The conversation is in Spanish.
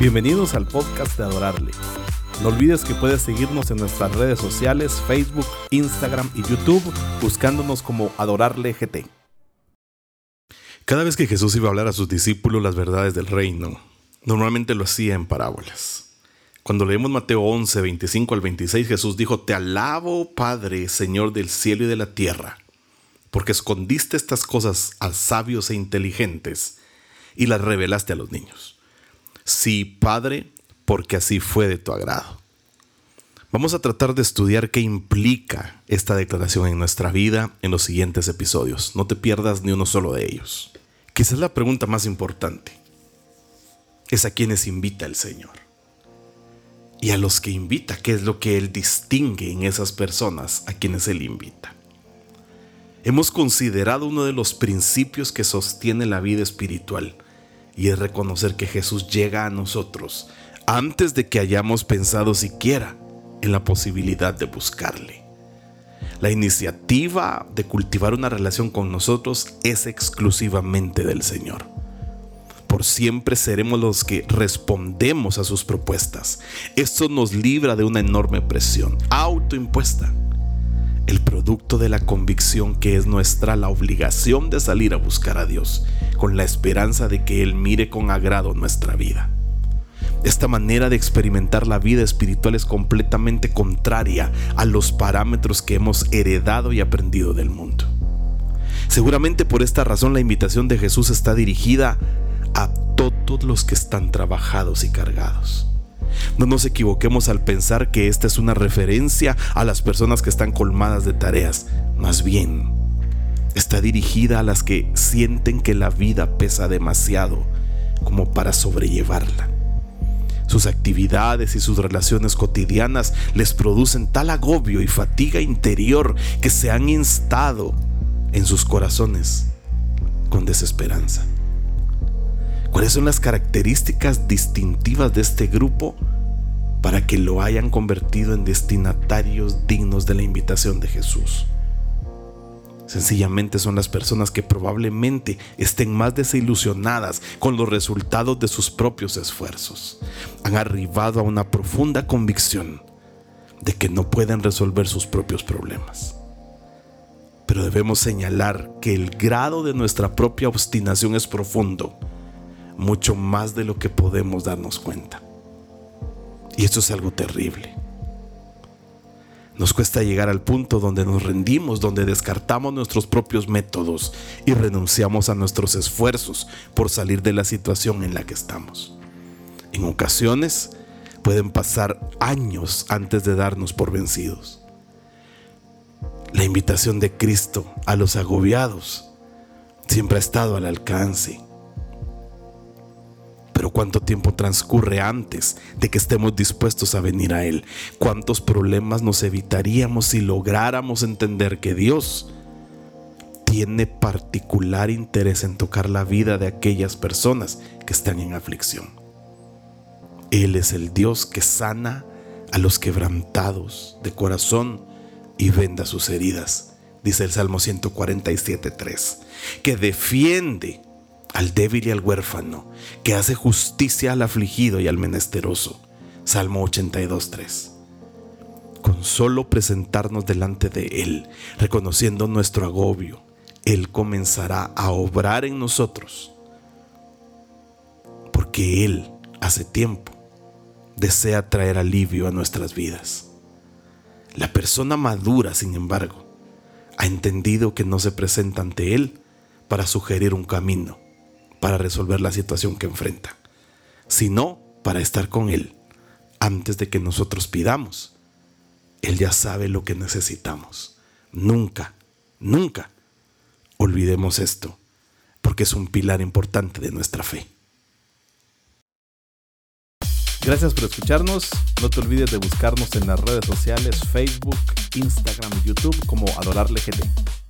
Bienvenidos al podcast de Adorarle. No olvides que puedes seguirnos en nuestras redes sociales, Facebook, Instagram y YouTube, buscándonos como Adorarle GT. Cada vez que Jesús iba a hablar a sus discípulos las verdades del reino, normalmente lo hacía en parábolas. Cuando leemos Mateo 11, 25 al 26, Jesús dijo, Te alabo, Padre, Señor del cielo y de la tierra, porque escondiste estas cosas a sabios e inteligentes y las revelaste a los niños. Sí, Padre, porque así fue de tu agrado. Vamos a tratar de estudiar qué implica esta declaración en nuestra vida en los siguientes episodios. No te pierdas ni uno solo de ellos. Quizás la pregunta más importante es a quienes invita el Señor. Y a los que invita, ¿qué es lo que Él distingue en esas personas a quienes Él invita? Hemos considerado uno de los principios que sostiene la vida espiritual y es reconocer que Jesús llega a nosotros antes de que hayamos pensado siquiera en la posibilidad de buscarle. La iniciativa de cultivar una relación con nosotros es exclusivamente del Señor. Por siempre seremos los que respondemos a sus propuestas. Esto nos libra de una enorme presión autoimpuesta. El producto de la convicción que es nuestra la obligación de salir a buscar a Dios con la esperanza de que Él mire con agrado nuestra vida. Esta manera de experimentar la vida espiritual es completamente contraria a los parámetros que hemos heredado y aprendido del mundo. Seguramente por esta razón la invitación de Jesús está dirigida a todos los que están trabajados y cargados. No nos equivoquemos al pensar que esta es una referencia a las personas que están colmadas de tareas. Más bien, está dirigida a las que sienten que la vida pesa demasiado como para sobrellevarla. Sus actividades y sus relaciones cotidianas les producen tal agobio y fatiga interior que se han instado en sus corazones con desesperanza. ¿Cuáles son las características distintivas de este grupo para que lo hayan convertido en destinatarios dignos de la invitación de Jesús? Sencillamente son las personas que probablemente estén más desilusionadas con los resultados de sus propios esfuerzos. Han arribado a una profunda convicción de que no pueden resolver sus propios problemas. Pero debemos señalar que el grado de nuestra propia obstinación es profundo, mucho más de lo que podemos darnos cuenta. Y esto es algo terrible. Nos cuesta llegar al punto donde nos rendimos, donde descartamos nuestros propios métodos y renunciamos a nuestros esfuerzos por salir de la situación en la que estamos. En ocasiones pueden pasar años antes de darnos por vencidos. La invitación de Cristo a los agobiados siempre ha estado al alcance ¿cuánto tiempo transcurre antes de que estemos dispuestos a venir a Él? ¿Cuántos problemas nos evitaríamos si lográramos entender que Dios tiene particular interés en tocar la vida de aquellas personas que están en aflicción? Él es el Dios que sana a los quebrantados de corazón y venda sus heridas, dice el Salmo 147.3, que defiende al débil y al huérfano, que hace justicia al afligido y al menesteroso. Salmo 82.3. Con solo presentarnos delante de Él, reconociendo nuestro agobio, Él comenzará a obrar en nosotros. Porque Él, hace tiempo, desea traer alivio a nuestras vidas. La persona madura, sin embargo, ha entendido que no se presenta ante Él para sugerir un camino, para resolver la situación que enfrenta, sino para estar con Él antes de que nosotros pidamos. Él ya sabe lo que necesitamos. Nunca, nunca olvidemos esto, porque es un pilar importante de nuestra fe. Gracias por escucharnos. No te olvides de buscarnos en las redes sociales Facebook, Instagram y YouTube como Adorarle GT.